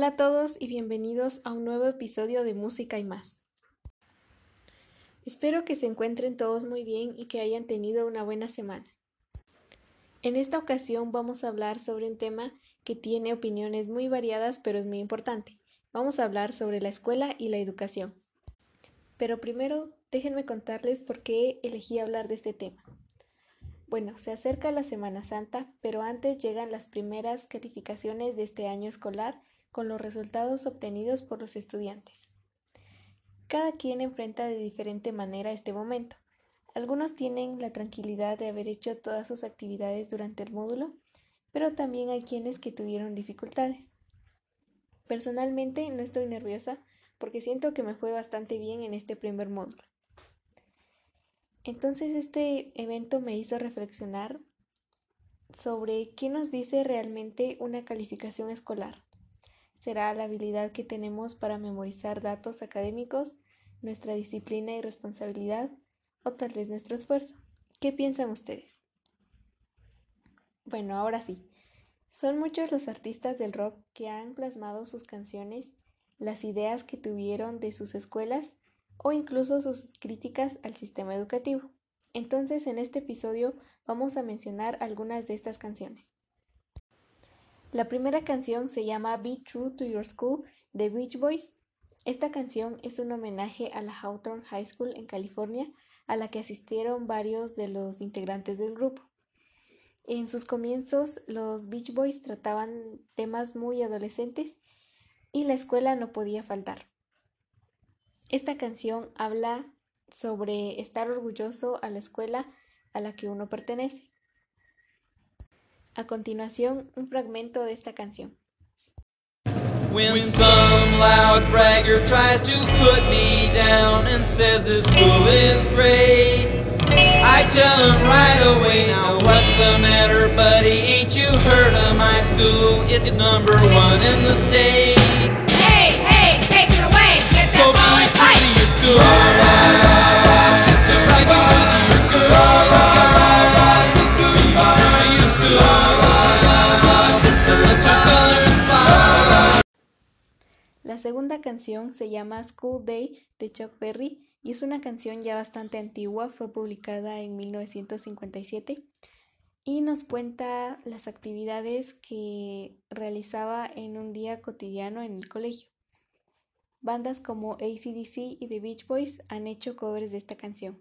Hola a todos y bienvenidos a un nuevo episodio de Música y más. Espero que se encuentren todos muy bien y que hayan tenido una buena semana. En esta ocasión vamos a hablar sobre un tema que tiene opiniones muy variadas pero es muy importante. Vamos a hablar sobre la escuela y la educación. Pero primero déjenme contarles por qué elegí hablar de este tema. Bueno, se acerca la Semana Santa, pero antes llegan las primeras calificaciones de este año escolar con los resultados obtenidos por los estudiantes. Cada quien enfrenta de diferente manera este momento. Algunos tienen la tranquilidad de haber hecho todas sus actividades durante el módulo, pero también hay quienes que tuvieron dificultades. Personalmente no estoy nerviosa porque siento que me fue bastante bien en este primer módulo. Entonces este evento me hizo reflexionar sobre qué nos dice realmente una calificación escolar. ¿Será la habilidad que tenemos para memorizar datos académicos, nuestra disciplina y responsabilidad o tal vez nuestro esfuerzo? ¿Qué piensan ustedes? Bueno, ahora sí. Son muchos los artistas del rock que han plasmado sus canciones, las ideas que tuvieron de sus escuelas o incluso sus críticas al sistema educativo. Entonces, en este episodio vamos a mencionar algunas de estas canciones. La primera canción se llama Be True to Your School de Beach Boys. Esta canción es un homenaje a la Hawthorne High School en California, a la que asistieron varios de los integrantes del grupo. En sus comienzos, los Beach Boys trataban temas muy adolescentes y la escuela no podía faltar. Esta canción habla sobre estar orgulloso a la escuela a la que uno pertenece. A continuación, un fragmento de esta canción. When some loud bragger tries to put me down and says this school is great, I tell him right away, now what's the matter, buddy? Ain't you heard of my school? It's number one in the state. La segunda canción se llama School Day de Chuck Berry y es una canción ya bastante antigua, fue publicada en 1957 y nos cuenta las actividades que realizaba en un día cotidiano en el colegio. Bandas como ACDC y The Beach Boys han hecho covers de esta canción.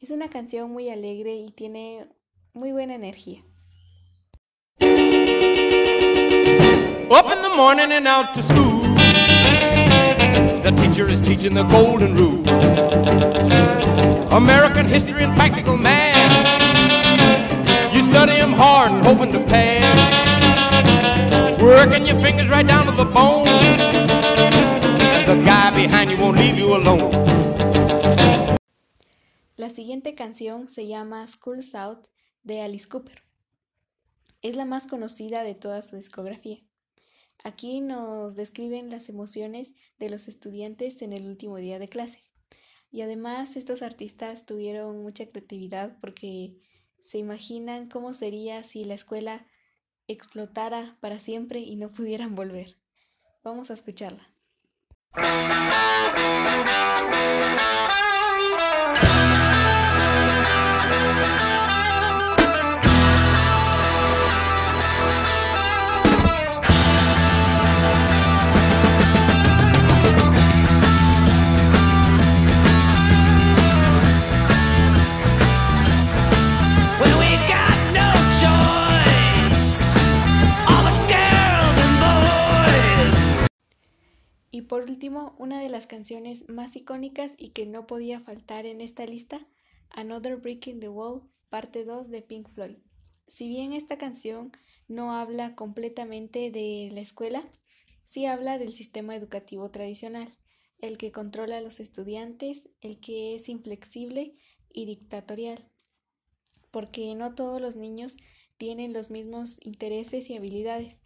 Es una canción muy alegre y tiene muy buena energía. Up in the morning and out to school. The teacher is teaching the golden rule. American history and practical math. You study 'em hard and hoping to pass. Working your fingers right down to the bone. And the guy behind you won't leave you alone. La siguiente canción se llama School's Out de Alice Cooper. Es la más conocida de toda su discografía. Aquí nos describen las emociones de los estudiantes en el último día de clase. Y además estos artistas tuvieron mucha creatividad porque se imaginan cómo sería si la escuela explotara para siempre y no pudieran volver. Vamos a escucharla. Por último, una de las canciones más icónicas y que no podía faltar en esta lista, Another Brick in the Wall, parte 2 de Pink Floyd. Si bien esta canción no habla completamente de la escuela, sí habla del sistema educativo tradicional, el que controla a los estudiantes, el que es inflexible y dictatorial, porque no todos los niños tienen los mismos intereses y habilidades,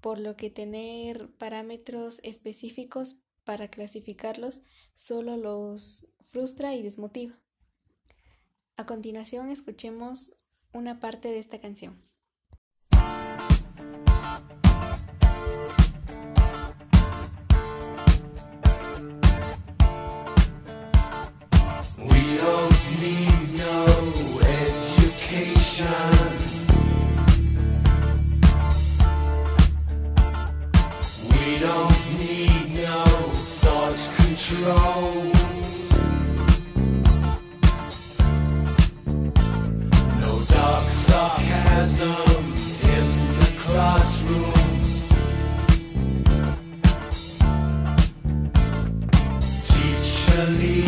por lo que tener parámetros específicos para clasificarlos solo los frustra y desmotiva. A continuación escuchemos una parte de esta canción. naturally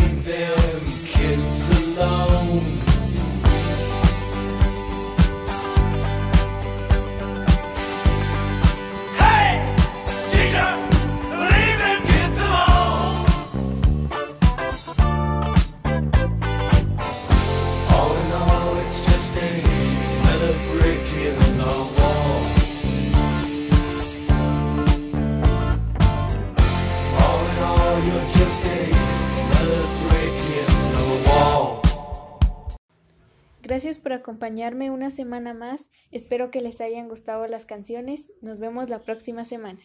Gracias por acompañarme una semana más. Espero que les hayan gustado las canciones. Nos vemos la próxima semana.